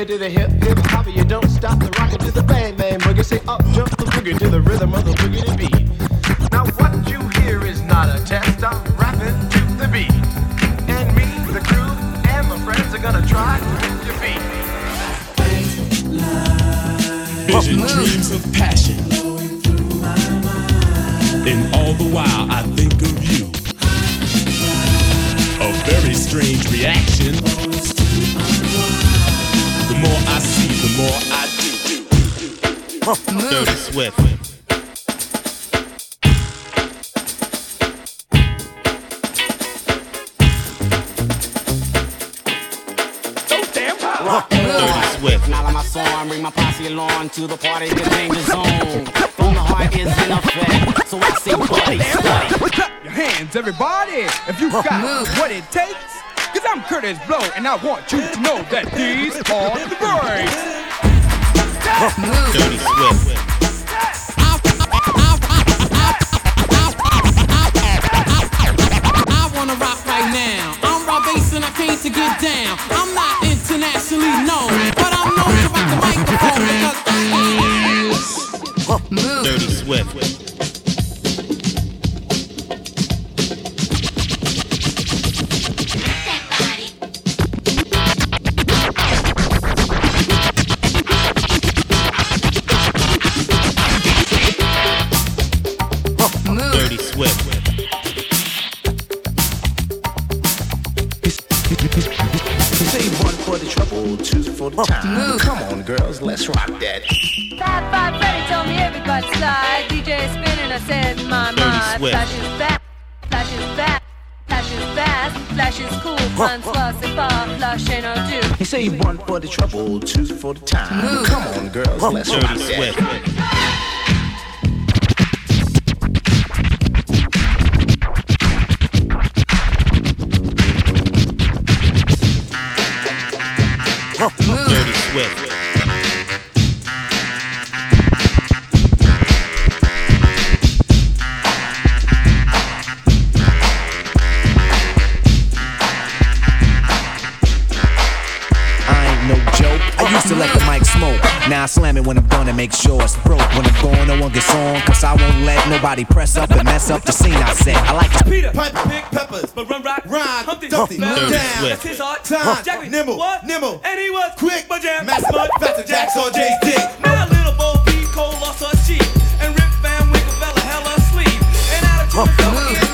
it, to the hip, hip hop. You don't stop the rocket to the bang bang boogie. Say up jump the boogie to the rhythm of the boogie to beat. Now what you hear is not a test. I'm rapping to the beat, and me, the crew, and my friends are gonna try to hit your beat. Vision, dreams of passion. And all the while I think of you. A very strange reaction. More I do. Dirty Swift. Dirty Swift. Now I'm my song, bring my posse along to the party, the danger zone. From the heart is in effect, so I say buddy, buddy. Clap your hands, everybody, if you got what it takes. Cause I'm Kurtis Blow, and I want you to know that these are the breaks. Dirty Swift. On, let's rock that. Fab Five Freddy told me everybody slide. DJ spinning, I said my my. Swift. Flash is back, flash is back, flash is fast, flash is cool. Fun, fuss, and far, flush and undo. He say one for the trouble, two for the time. Come on, girls, let's rock Dirty Swift. that. Now slam it when I'm done and make sure it's broke. When I'm gone, no one gets on. Cause I won't let nobody press up and mess up the scene I set. I like to Peter, Piper, Pick, Peppers, but run, rock, rhyme, Humpty, Dumpty, down, that's his heart, time, Jack, nimble, what, nimble, and he was quick, but jam, mass mud, faster, Jack saw Jay's dick. Now little Bo Peep, Cole lost her cheek, and Rip Van Winkle fell a hell of asleep, and out of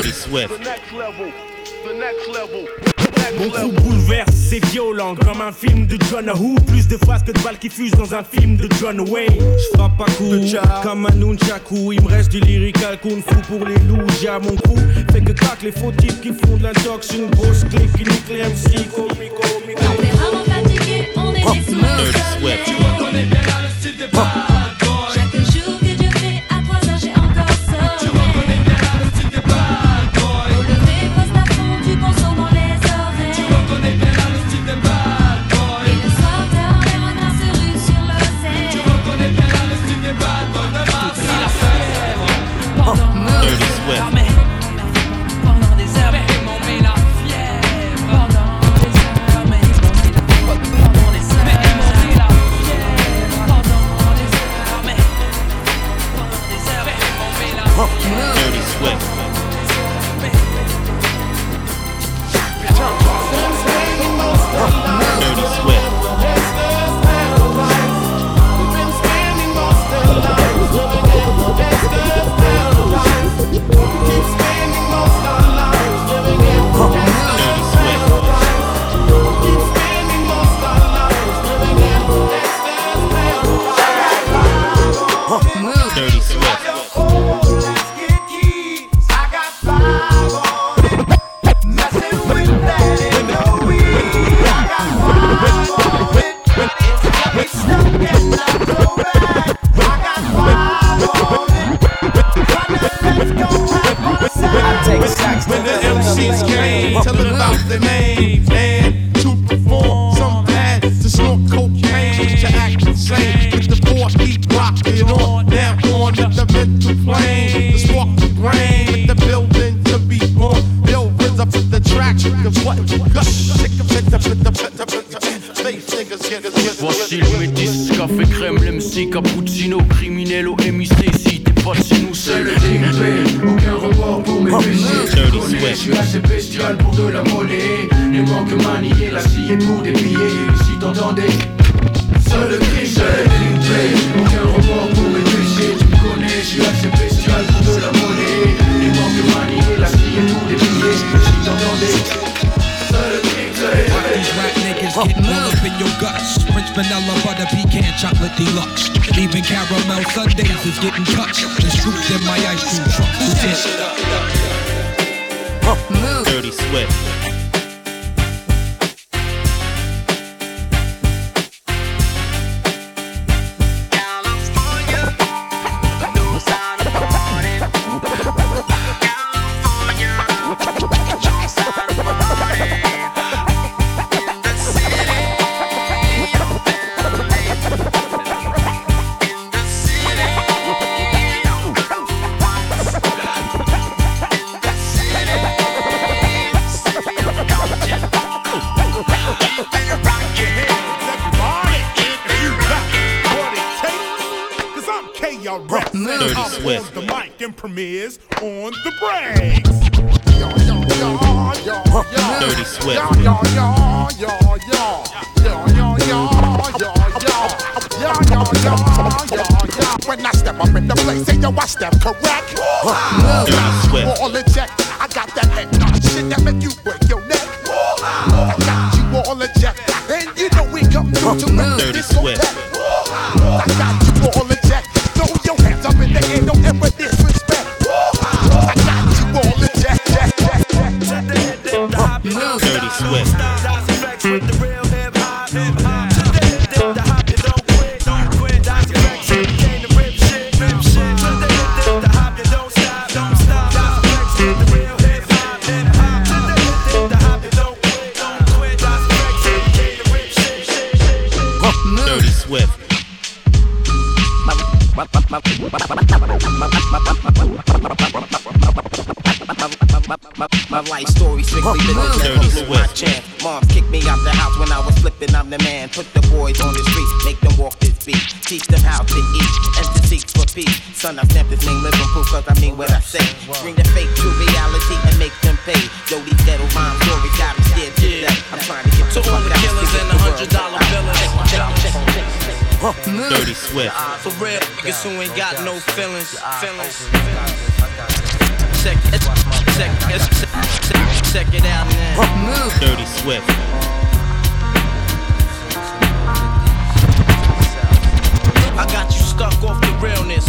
Dirty Swift. next level. The next level. Mon coup bouleverse, c'est violent comme un film de John Woo. Plus de phrases que de balles qui fusent dans un film de John Wayne. J'frappe pas coup comme un nunchaku. Il me reste du lyrical kung fu pour les loups. J'ai à mon cou. Fait que craque les faux types qui font de l'intox. Une grosse clé qui nique les MC. Comico. On est vraiment fatigué, on est des Dirty Swift. Chaque mic Son, I stamp this name living proof cause I mean what I say. Bring the fake to reality and make them pay. Yo, these ghetto rhyme stories got me scared to death. I'm trying to get To all the killers and the the hundred dollar billers. Dirty Swift. Uh, for real niggas who ain't got no feelings. Feelings. Check it, check it, check, check it out now. Dirty Swift. I got you stuck off the realness.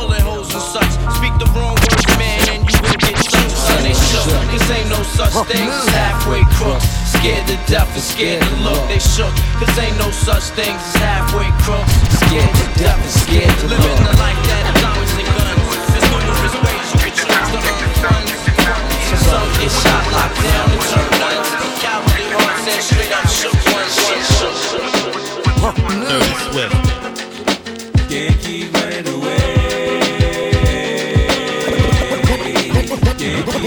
bullet holes and such. Speak the wrong words, man, and you will get stuck. Son, they shook. Cause ain't no such thing as halfway crooks. Scared to death and scared to look, they shook. Cause ain't no such things as halfway crooks. Scared to death and scared to look. Living the life that is diamonds and guns. There's numerous ways you can choose to earn funds. Some get shot, locked down, and turn nuns. Cowardly hearts and straight up shook ones. Dirty Swift. Can't keep Can't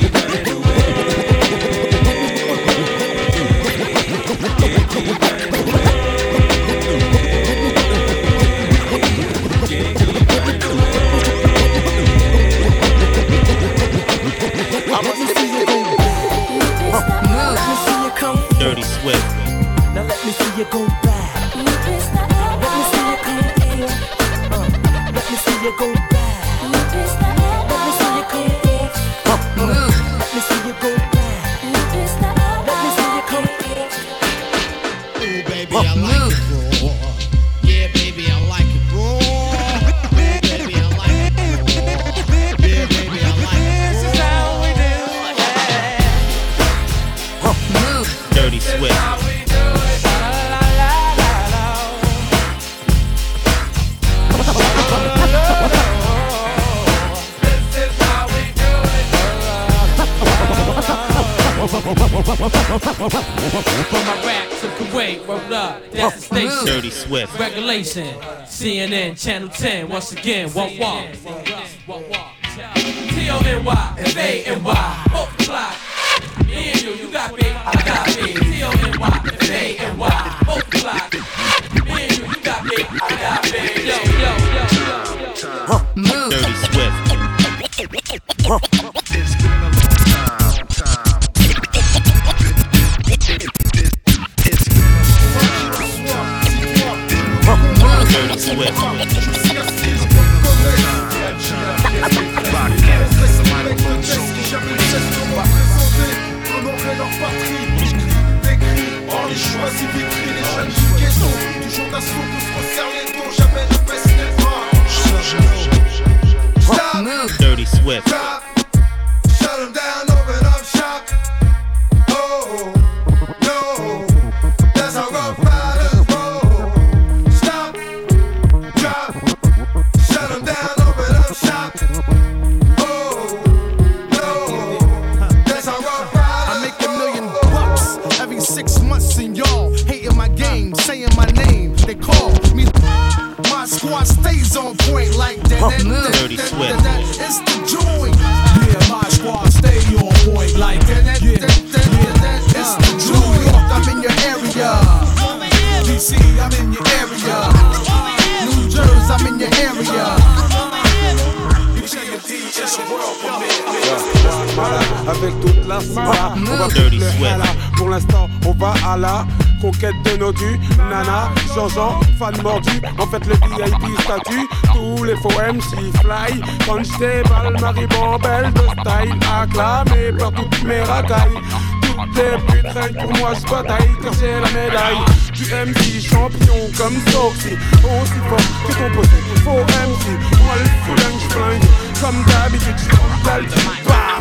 keep CNN, Channel 10, once again, one walk. Tous les faux fly. Quand j'déballe, Marie Bambelle de style acclamé par toutes mes racailles. Toutes putes règnent pour moi, je bataille car j'ai la médaille. Du MC champion comme Soxy. Aussi fort que ton pote. Faux MC, moi le fouling, j'flingue. Comme d'habitude, pars.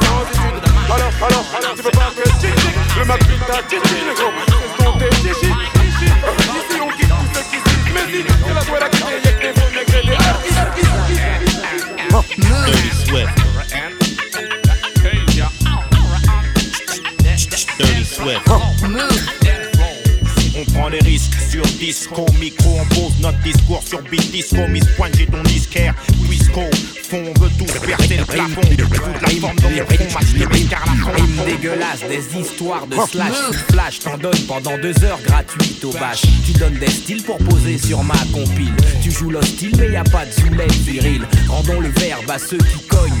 Sans études. Alors, alors, alors, tu veux pas que chichi Le ta chichi, le gros C'est ton On prend des risques sur disco, micro, on pose notre discours sur beat disco, Miss Pointe, j'ai ton disquaire, Quisco, fond, on veut tous percer le plafond, toute la forme dans mon match de car la fond, Rime dégueulasse, des histoires de slash. Flash t'en donne pendant deux heures gratuites au bâche Tu donnes des styles pour poser sur ma compile. Tu joues l'hostile mais y a pas de zoulette viril. Rendons le verbe à ceux qui cognent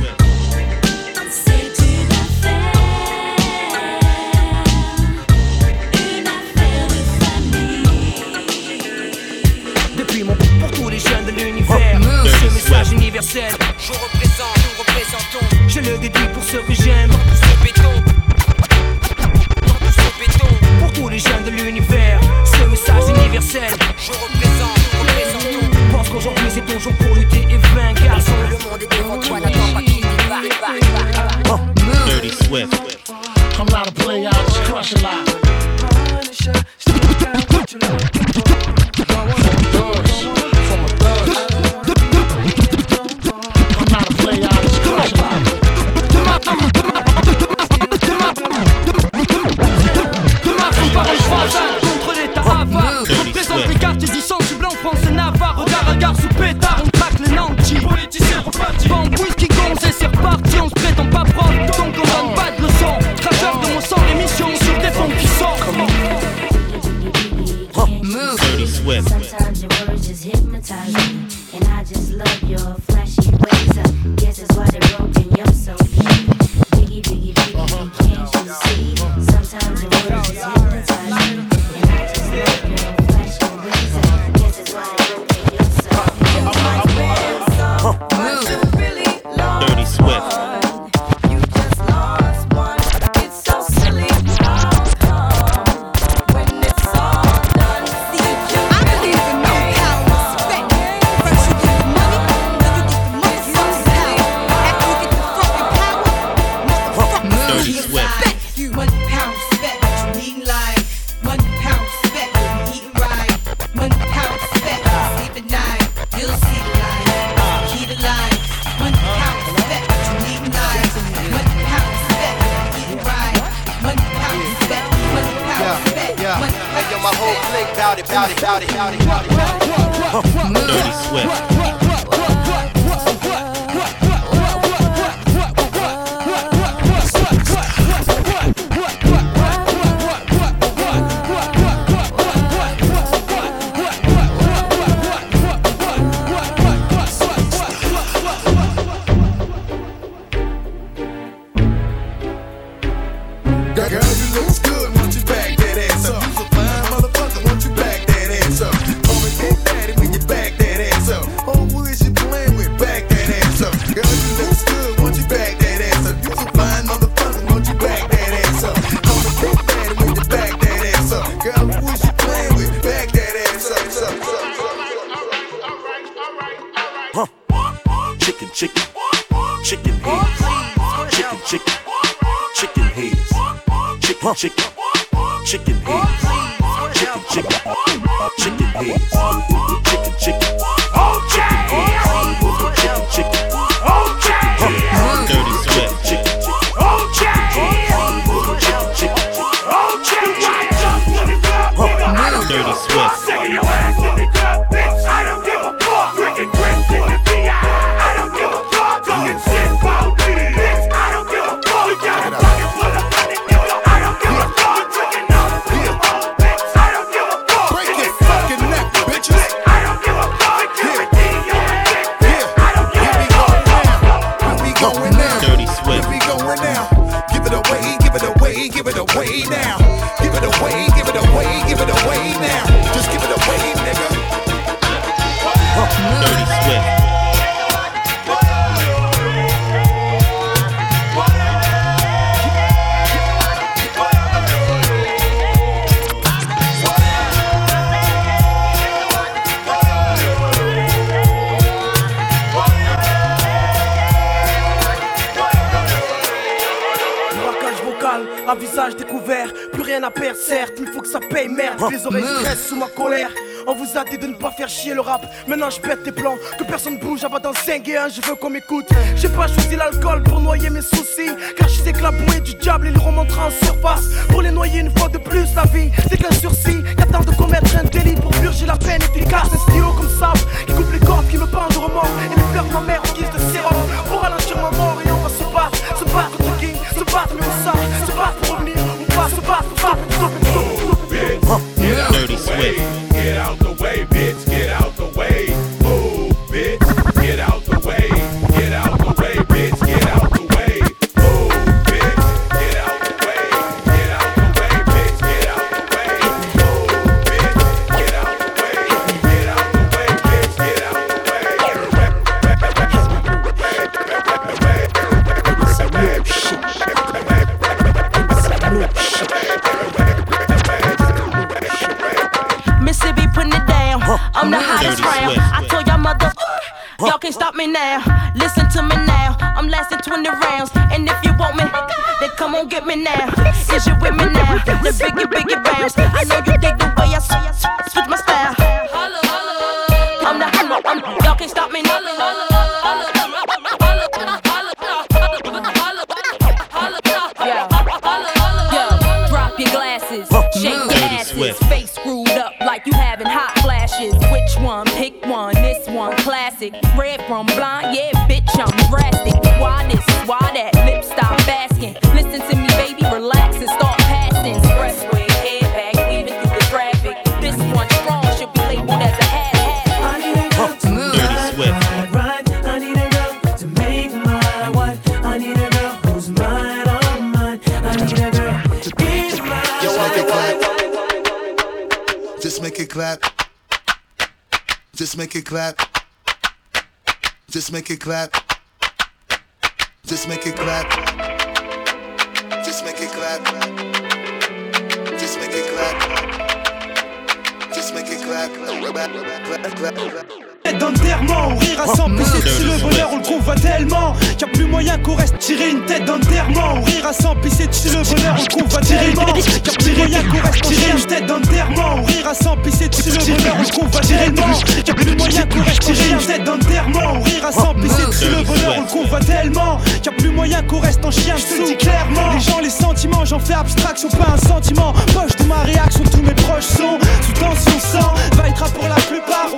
Dédie pour ceux que j'aime. Ce béton. Ce béton. Pour tous les jeunes de l'univers Ce message universel. Je représente, représentons Pense qu'aujourd'hui c'est ton jour pour lutter et vaincre Garçon, le monde est devant toi, n'attends pas qu'il débarque Dirty Swift. I'm not a player, I just crush a lot. chicken, chicken heads. certes, il faut que ça paye merde. Oh, les oreilles stressent sous ma colère. On vous a dit de ne pas faire chier le rap. Maintenant je pète tes plans, que personne bouge avant dans 5 et 1, je veux qu'on m'écoute. J'ai pas choisi l'alcool pour noyer mes soucis. Car je sais que la bouée du diable, il remontera en surface. Pour les noyer une fois de plus, la vie, c'est qu'un sursis. Qu'attend de commettre un délit pour purger la peine efficace. Un stylo comme ça, qui coupe les cordes, qui me pend de remords. Et les fleurs ma mère en guise de make it clap. à ouvrir, à s'empisser dessus le bonheur, on trouve attirément. Car moyen qu'on reste tiré une tête d'enterrement, ouvrir, à s'empisser oh, dessus le bonheur, on trouve attirément. Car plus moyen qu'on reste tiré une tête d'enterrement, ouvrir, à s'empisser dessus le bonheur, on le convoit tellement. Car plus moyen qu'on reste en chien, je te dis clairement. Les gens, les sentiments, j'en fais abstraction, pas un sentiment. Poche de ma réaction, tous mes proches sont sous tension, sang. Va être pour la plupart.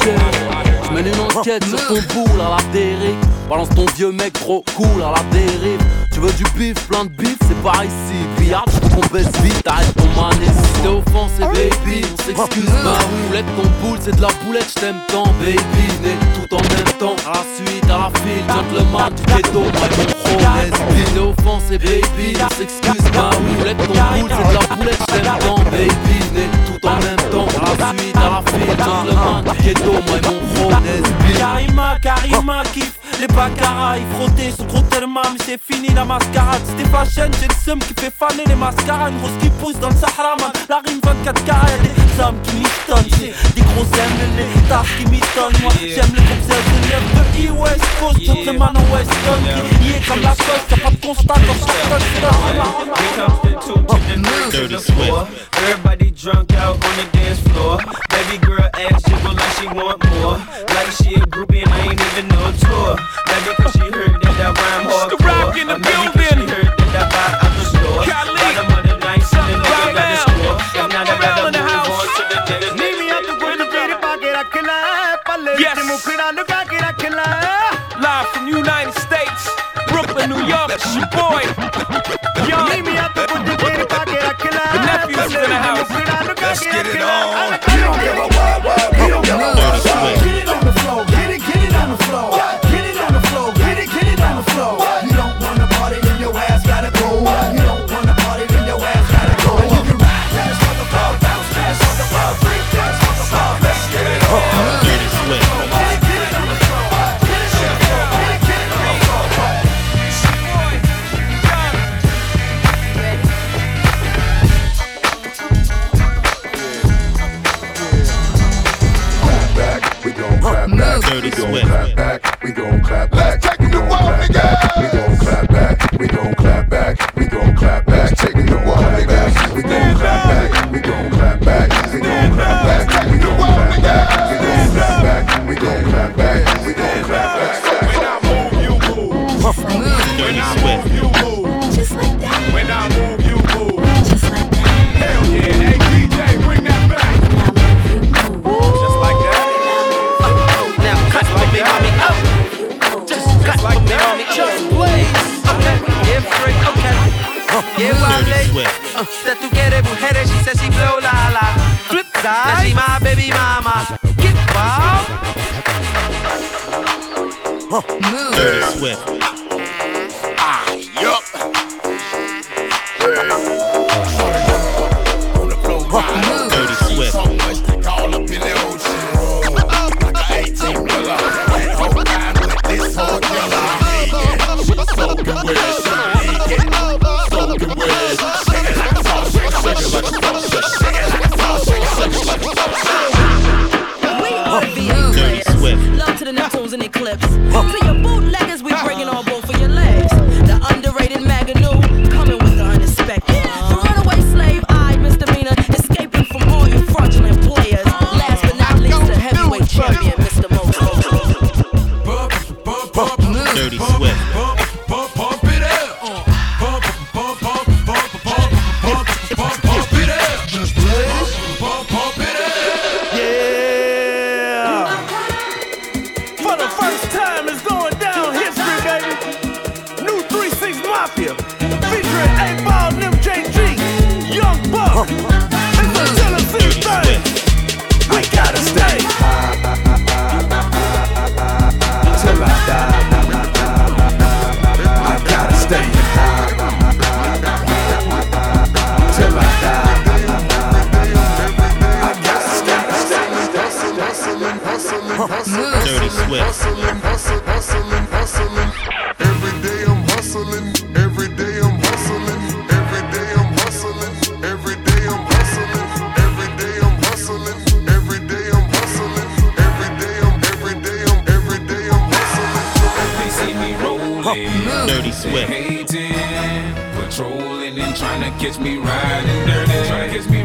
Je mène une enquête sur ton boule à la dérive. Balance ton vieux mec trop cool à la dérive. Tu veux du bif, plein de bif, c'est par ici. Billard, tu te vite, arrête ton manis. T'es offensé, baby, on s'excuse. Ma roulette, ton boule, c'est de la boulette, j't'aime tant, baby. Venez tout en même temps, à la suite, à la file. Gentleman du ghetto, moi mon pro, T'es offensé, baby, on s'excuse. Ma roulette, ton boule, c'est de la boulette, j't'aime tant, baby. Venez tout en même temps, à la suite, à la file. Gentleman du ghetto, moi mon pro, Karima, Karima kiffe les baccaras, ils frottaient son gros tellement mais c'est fini la mascarade. C'était fashion, j'ai le seum qui fait faner les mascaras Une grosse qui pousse dans le Sahara man, la rime 24 carats des hommes qui m'istonnent, c'est des gros aimes les tasses qui m'étonnent. Moi j'aime les concerts de de E-West Coast, en West Coast. Qui y est comme la coste, y'a pas de constat ça C'est la. Everybody drunk out on the dance floor. Baby girl ass jiggle like she want more. Like she a groupie and I ain't even know a tour. Maybe cause she heard that that rhyme in the Or maybe 'cause she heard that that buy out the store. Bottom of the night, and the nigga got the score. And now they rather move on to the niggas. Yes. Live from United States, Brooklyn, New York, it's your boy. Dirty Dirty Swift. hating, catch me riding dirty, trying to catch me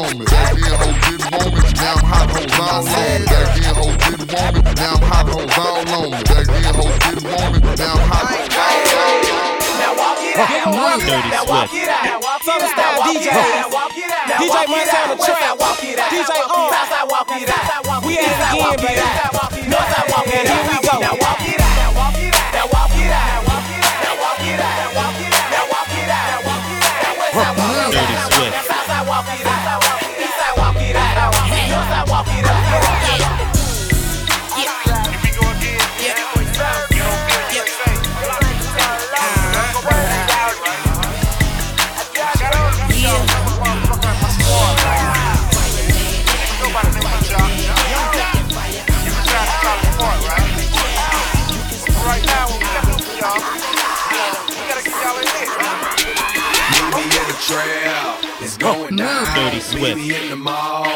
on me. Back then, hoes didn't want me. Now I'm hot hoes all on me. Back then, hoes didn't want me. Now I'm hot hoes all on me. Back then, hoes didn't want me. Now I'm hot hoes all on me. Now walk it out. Dirty Now walk Swift. it out. Southern style DJ. DJ Montana the trap. DJ on. Southside walk it out. We at it again, baby. Northside walk it out. Here we go. Now walk it out. Now walk it out. Now walk it out. Now walk it out. Now walk it out. Now walk it out. Now walk it out. Now westside walk it out. Trail, it's going down. Dirty Swift. Meet me in the mall,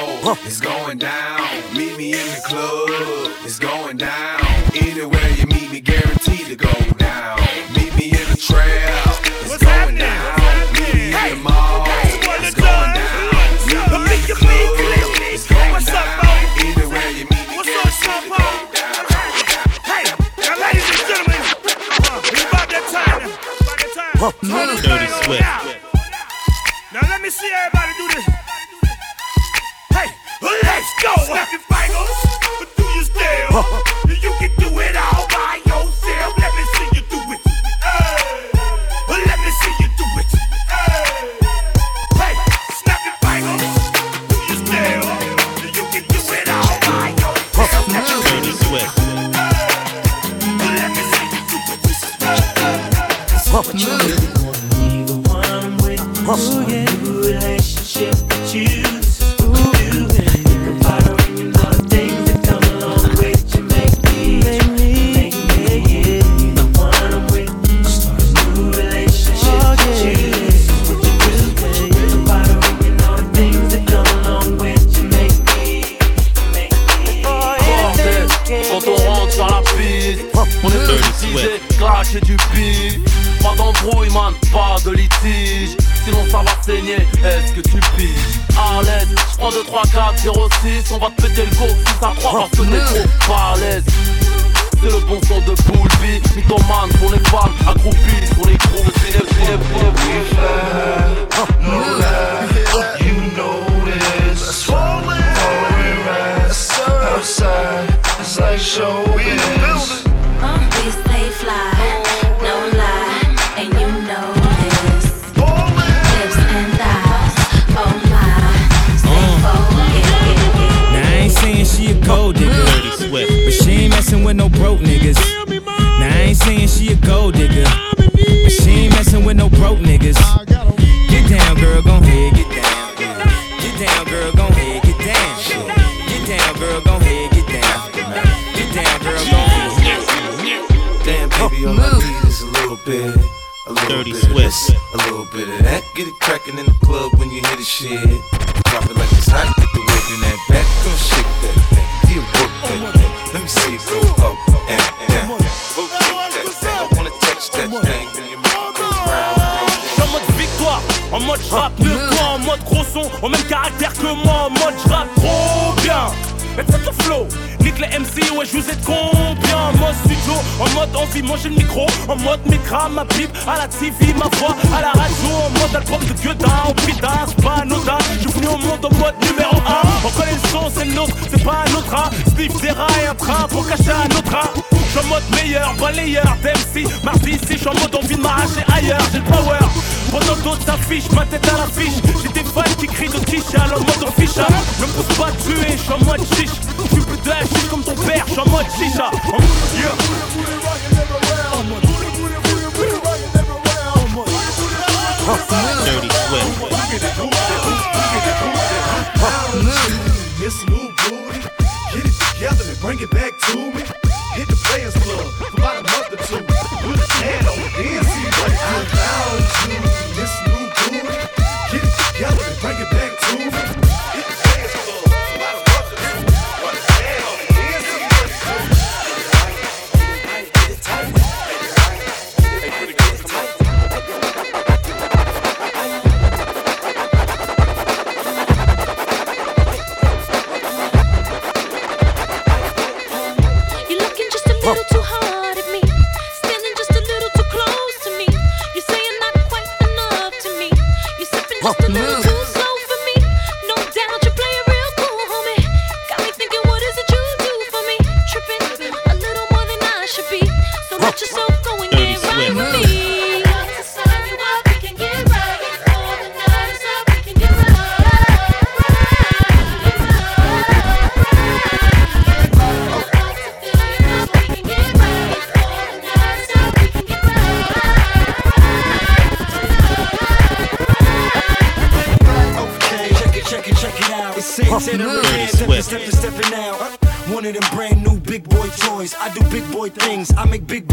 it's going down. Meet me in the club, it's going down. Anywhere you meet me, guaranteed to go down. Meet me in the trail, it's going down. Meet me in the mall, it's going down. Meet me in the club, it's going down. Anywhere you meet me, guaranteed to go down. Hey, now ladies and gentlemen, uh, it's about that time. About that time. Turn this Dirty thing on Swift. Let me see everybody do this. Hey, let's go. En mode j'rappe mieux que toi, en mode gros son, au même caractère que moi, en mode j'rappe trop bien. Mais c'est ton flow, nique les MC, ouais je vous ai combien? En mode studio, en mode envie, manger le micro En mode micra, ma pipe, à la TV, ma voix À la radio, en mode album de Au prix d'un, c'est pas anodin Je suis venu au monde en mode numéro 1 On connaît le son, c'est le nôtre, c'est pas un autre, hein. Sniff des rats et un train pour cacher un autre, hein. J'suis en mode meilleur, balayeur, d'MC. Mardi ici, j'suis en mode envie de m'arracher ailleurs, j'ai le power. Pendant d'autres s'affichent, ma tête à l'affiche. J'ai des fans qui crient de quiche, en mode ficha. Me pousse pas tuer, j'suis en mode chiche. J'fuis plus de comme ton père, en mode chicha. En mode together and bring it back to me. Hit the Players Club things. I make big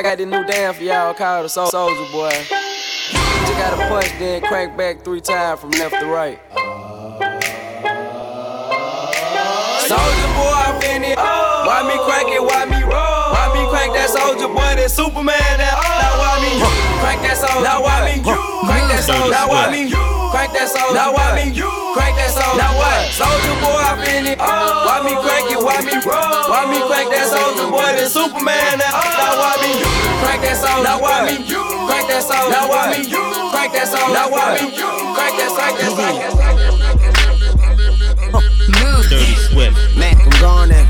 I got this new dance for y'all called the Sol- Soldier Boy. You gotta punch, then crank back three times from left to right. Soldier boy, I'm finna. Oh. Why me crank it? Why me roll? Why me crank that soldier boy? That Superman? That oh. now why me crank that soldier? Now why me crank that soldier? Now why me crank that soldier? Now why me crank that soldier? Now what? Soldier boy, I finna. Why me crank it? Why me roll? Why me crank that soldier boy? That Superman? That now why me crank that soldier? Now why me crank that soldier? Now why me crank that soldier? Now why me crank that crank that crank that? Dirty Swift. Mac, I'm gone now.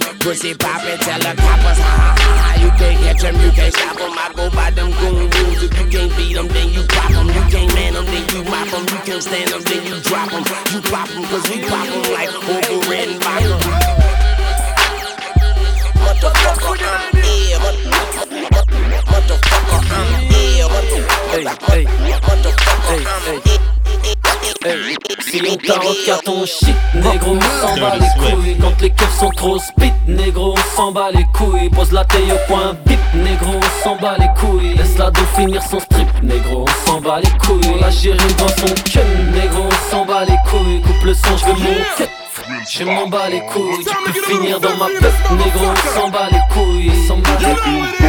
Pussy poppin', tell the coppers, ha ha ha. You can't catch them, you can't stop them. I go by them goon rules. If you can't beat them, then you pop them. You can't man them, then you mop them. You can't stand them, then you drop them. You pop them, cause we pop them like Orville Redenbacher. Tarote qu'à ton shit, négro, on s'en bat les couilles. Quand les keufs sont trop spit, négro, on s'en bat les couilles. Pose la taille au point bip, négro, on s'en bat les couilles. Laisse la dos finir son strip, négro, on s'en bat les couilles. La gérer dans son cun, négro, on s'en bat les couilles. Coupe le son, je veux mon cut. Je m'en bats les couilles, tu peux finir dans ma pep, négro, on s'en bat les couilles, on s'en bat les couilles.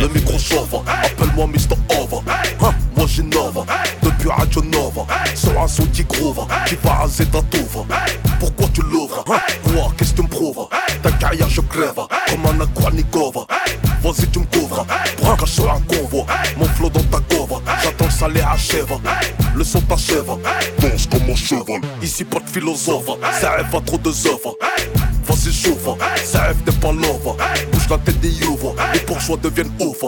Le micro chauffe Appelle-moi Mr. Over. Hein, Moi j'innove Depuis Radio Nova Sur un son qui groove. Qui va raser ta touve. Pourquoi tu l'ouvres? Hein Moi qu'est-ce que tu me prouves? Ta carrière je crève. Comme un Aquanikova Vas-y tu me couvres. Cache sur un convoi. Mon flow dans ça les achève Le son t'achève Danse comme un cheval. Ici pas de philosophe. Ça rêve à trop de œuvres Vas-y chauffe, ça rêve des pas love Bouge la tête des ouvre, les bourgeois deviennent ouf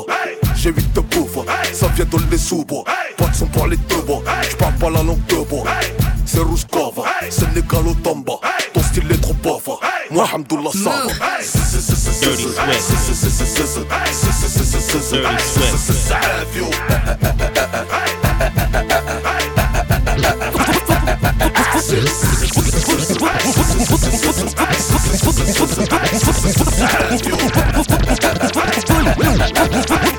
J'ai huit de bouffe, ça vient de les sous-bois Pas de son pour les deux bois, j'parle pas la langue de bois C'est Rouskova, c'est Négalo Tamba. Ton style est trop bof, محمد الله صعب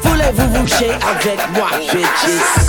Voulez-vous vous coucher avec moi, bitches?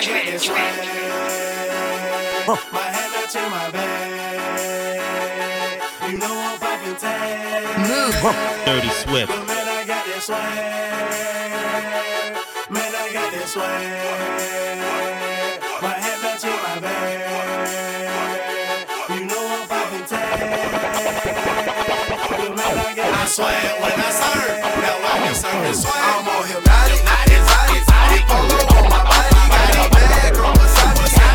I. My head up to my back. You know I'm popping tag. Dirty Swift. Man, I got this swag. Man, I got this swag. My head up to my back. You know I'm popping tag. Man, I got I swag when I serve. Now I can serve this swag. I'm on hypnotic. Polo on my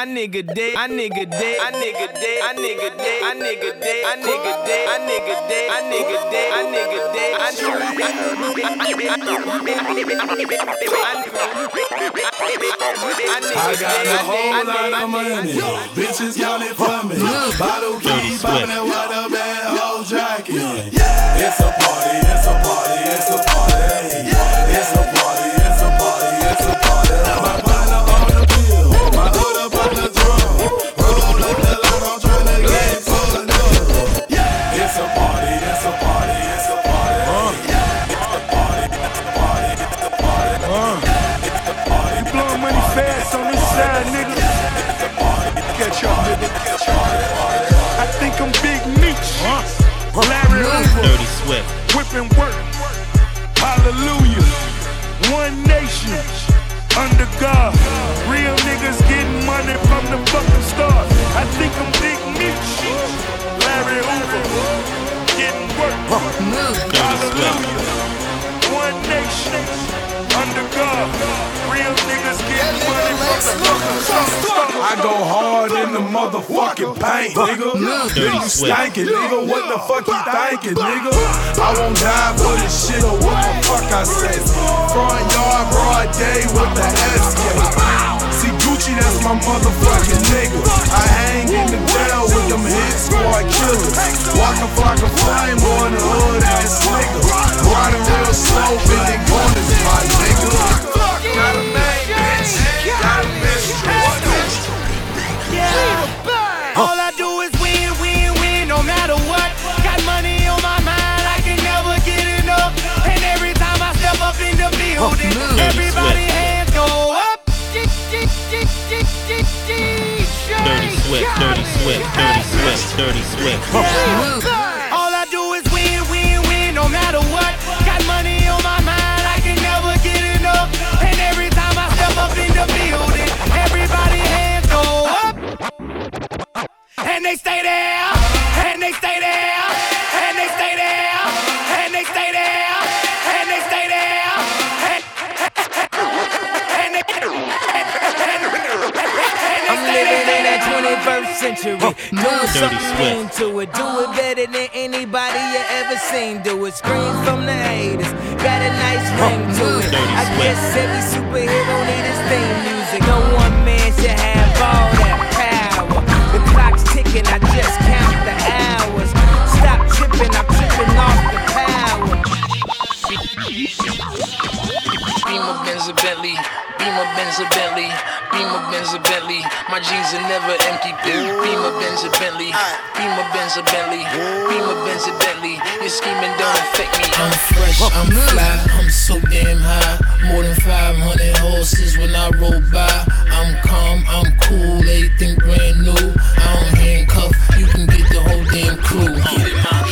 I nigga dead. I nigga dead. I nigga dead. I nigga dead. I nigga dead. I nigga dead. I nigga dead. I nigga dead. I nigga dead. I got a whole lot of money. Bitches counting for me. Bottle keep popping that water bad whole jacket. It's a party, it's a party, it's a party. Under God. I go hard in the motherfucking paint, nigga. Nigga stankin', nigga. What the fuck you thinking, nigga? I won't die for this shit or what the fuck I say. Front yard, broad day with the escape. See Gucci, that's my motherfucking nigga. I hang in the jail with them hit squad killers. Like a flame on the hood ass nigga. Riding real slow, bending corners, my nigga. Got a main bitch, got a Swift. Dirty Swift. Dirty Swift. Dirty Swift. All I do is win, win, win, no matter what. Got money on my mind, I can never get enough. And every time I step up in the building, everybody hands go up. And they stay there, and they stay there, and they stay there, and they stay there, and they stay there. And, and they, I'm living in that 21st century. Doing Dirty something Swift. into it. Do it better than anybody you ever seen. Do it. Screams from the haters. Got a nice ring to it. Dirty I guess every superhero need his theme music. No one man should have all that power. The clock's ticking. I just count the hours. Stop tripping. I'm tripping off the power. Beamer Benz a Bentley, Beamer Benz a Bentley, Beamer Benz a Bentley. My jeans are never empty. Beamer Benz a Bentley, Beamer Benz a Bentley, Beamer Benz a Bentley. Your scheming don't affect me. I'm fresh, I'm fly, I'm so damn high. More than 500 horses when I roll by. I'm calm, I'm cool, everything brand new. I don't handcuff, you can get the whole damn crew. Yeah.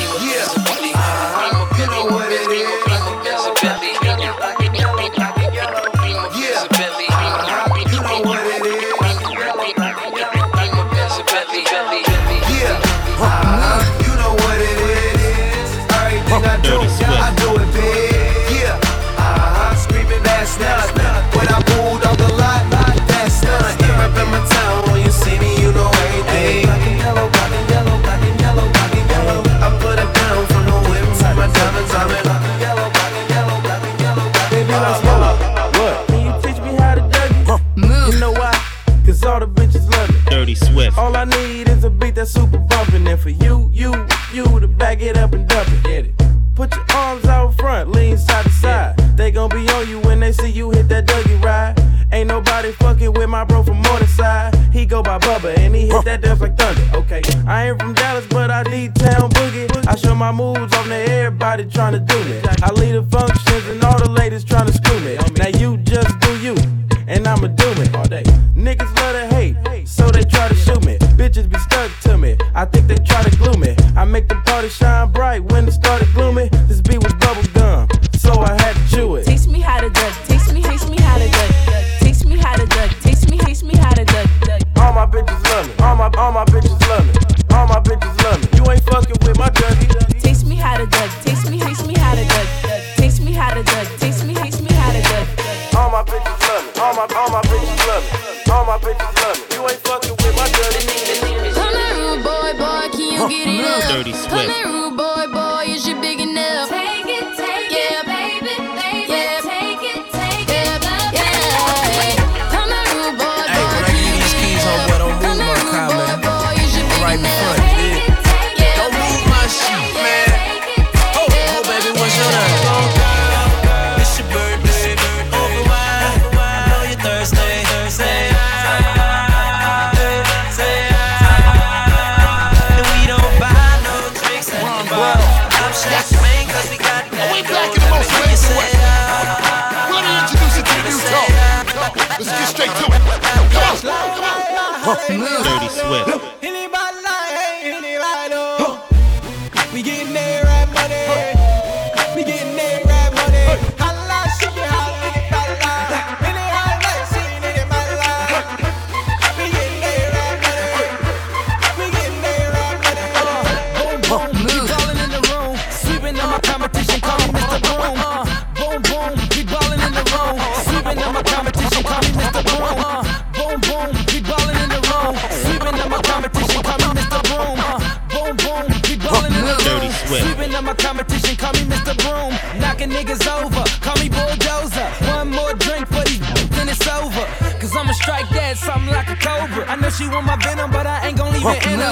trying to do it. Swift.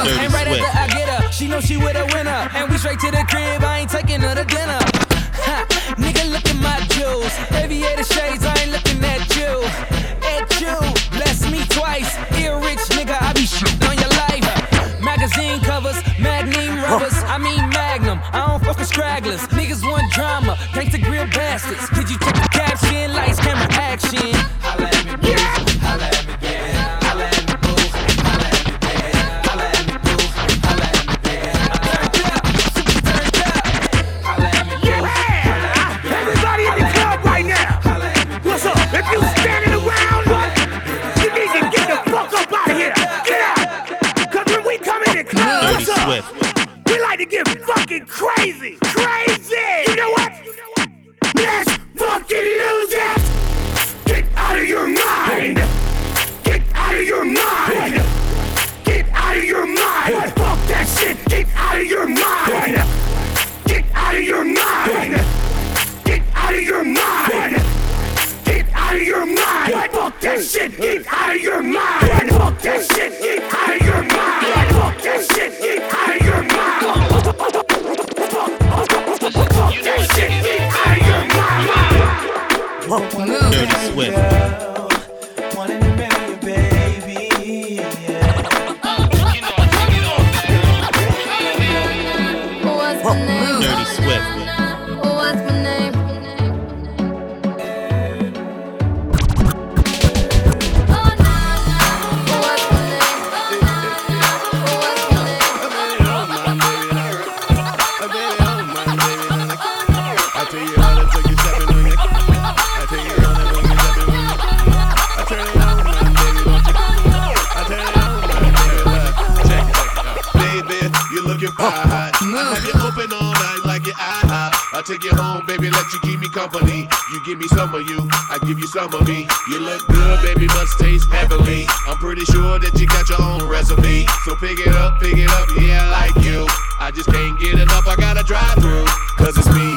dirty and right sweat. After I get up, she know she with a winner, and we straight to the crib. club. Dirty Swift. We like to get fucking crazy. Crazy. You know what? Let's fucking use it. Get out of your mind. Get out of your mind. Get out of your mind. Fuck that shit. Get out of your mind. Get out of your mind. Get out of your mind. Get out of your mind. Fuck that shit. Get out of your mind. Fuck that shit. Get out of your mind. Dirty Swift. company. You give me some of you, I give you some of me. You look good, baby, must taste heavenly. I'm pretty sure that you got your own recipe. So pick it up, pick it up, yeah, I like you. I just can't get enough, I gotta drive through, cause it's me.